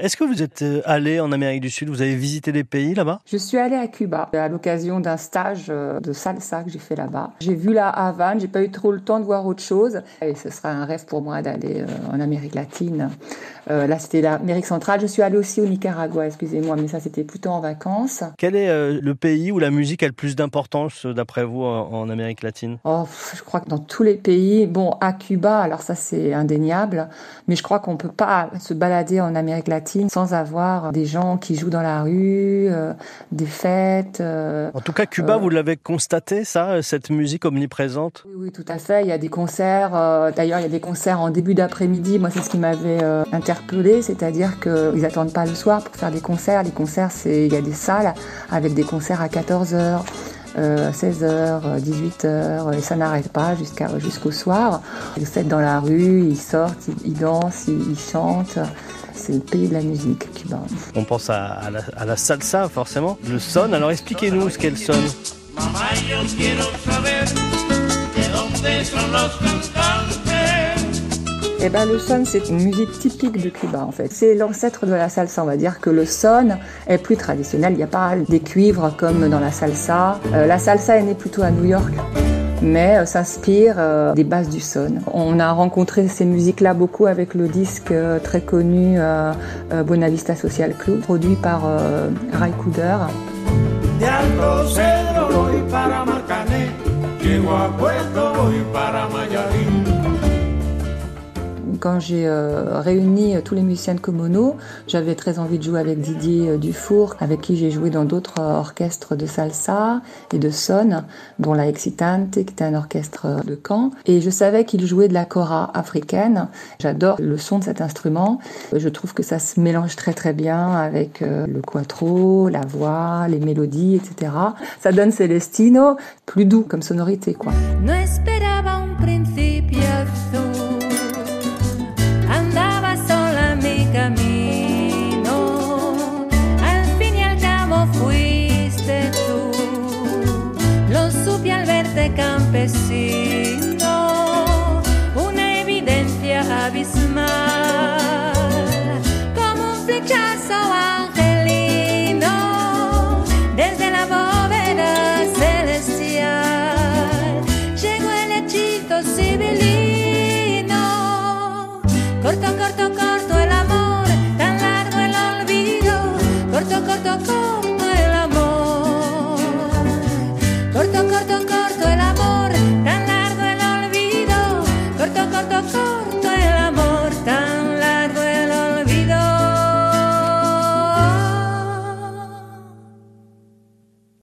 Est-ce que vous êtes euh, allé en Amérique du Sud? Vous avez visité des pays là-bas? Je suis allée à Cuba à l'occasion d'un stage euh, de salsa que j'ai fait là-bas. J'ai vu la Havane, j'ai pas eu trop le temps de voir autre chose. Et ce sera un rêve pour moi d'aller euh, en Amérique latine. là, c'était l'Amérique centrale. Je suis allée aussi au Nicaragua, excusez-moi, mais ça, c'était plutôt en vacances. Quel est le pays où la musique a le plus d'importance, d'après vous, en, Amérique latine? Oh, je crois que dans tous les pays, bon, à Cuba, alors ça, c'est indéniable, mais je crois qu'on peut pas se balader en Amérique latine sans avoir des gens qui jouent dans la rue, euh, des fêtes. Euh, en tout cas, Cuba, euh, vous l'avez constaté, ça, cette musique omniprésente? Oui, oui, tout à fait. Il y a des concerts. D'ailleurs, il y a des concerts en début d'après-midi. Moi, c'est ce qui m'avait interpellé, c'est-à-dire qu'ils n'attendent pas le soir pour faire des concerts. Les concerts, c'est il y a des salles avec des concerts à 14 h 16h, 18h, et ça n'arrête pas jusqu'à, jusqu'au soir. Ils sont dans la rue, ils sortent, ils, dansent, ils chantent c'est le pays de la musique, Cuba. On pense à, la, salsa, forcément. Le son, alors expliquez-nous ce qu'est le son. Eh ben, le son, c'est une musique typique de Cuba, en fait. C'est l'ancêtre de la salsa. On va dire que le son est plus traditionnel. Il n'y a pas des cuivres comme dans la salsa. Euh, la salsa est née plutôt à New York mais euh, s'inspire euh, des bases du son. On a rencontré ces musiques-là beaucoup avec le disque euh, très connu Bonavista Social Club, produit par Ray Cooder quand j'ai euh, réuni euh, tous les musiciens de Komono, j'avais très envie de jouer avec Didier euh, Dufour, avec qui j'ai joué dans d'autres orchestres de salsa et de son, dont la Excitante, qui était un orchestre de Caen. Et je savais qu'il jouait de la kora africaine. J'adore le son de cet instrument. Je trouve que ça se mélange très très bien avec le quattro, la voix, les mélodies, etc. Ça donne Celestino plus doux comme sonorité, quoi. Flechazo angelino, desde la bóveda celestial, llegó el hechizo civilino, corto, corto, corto el amor, tan largo el olvido, corto, corto, corto.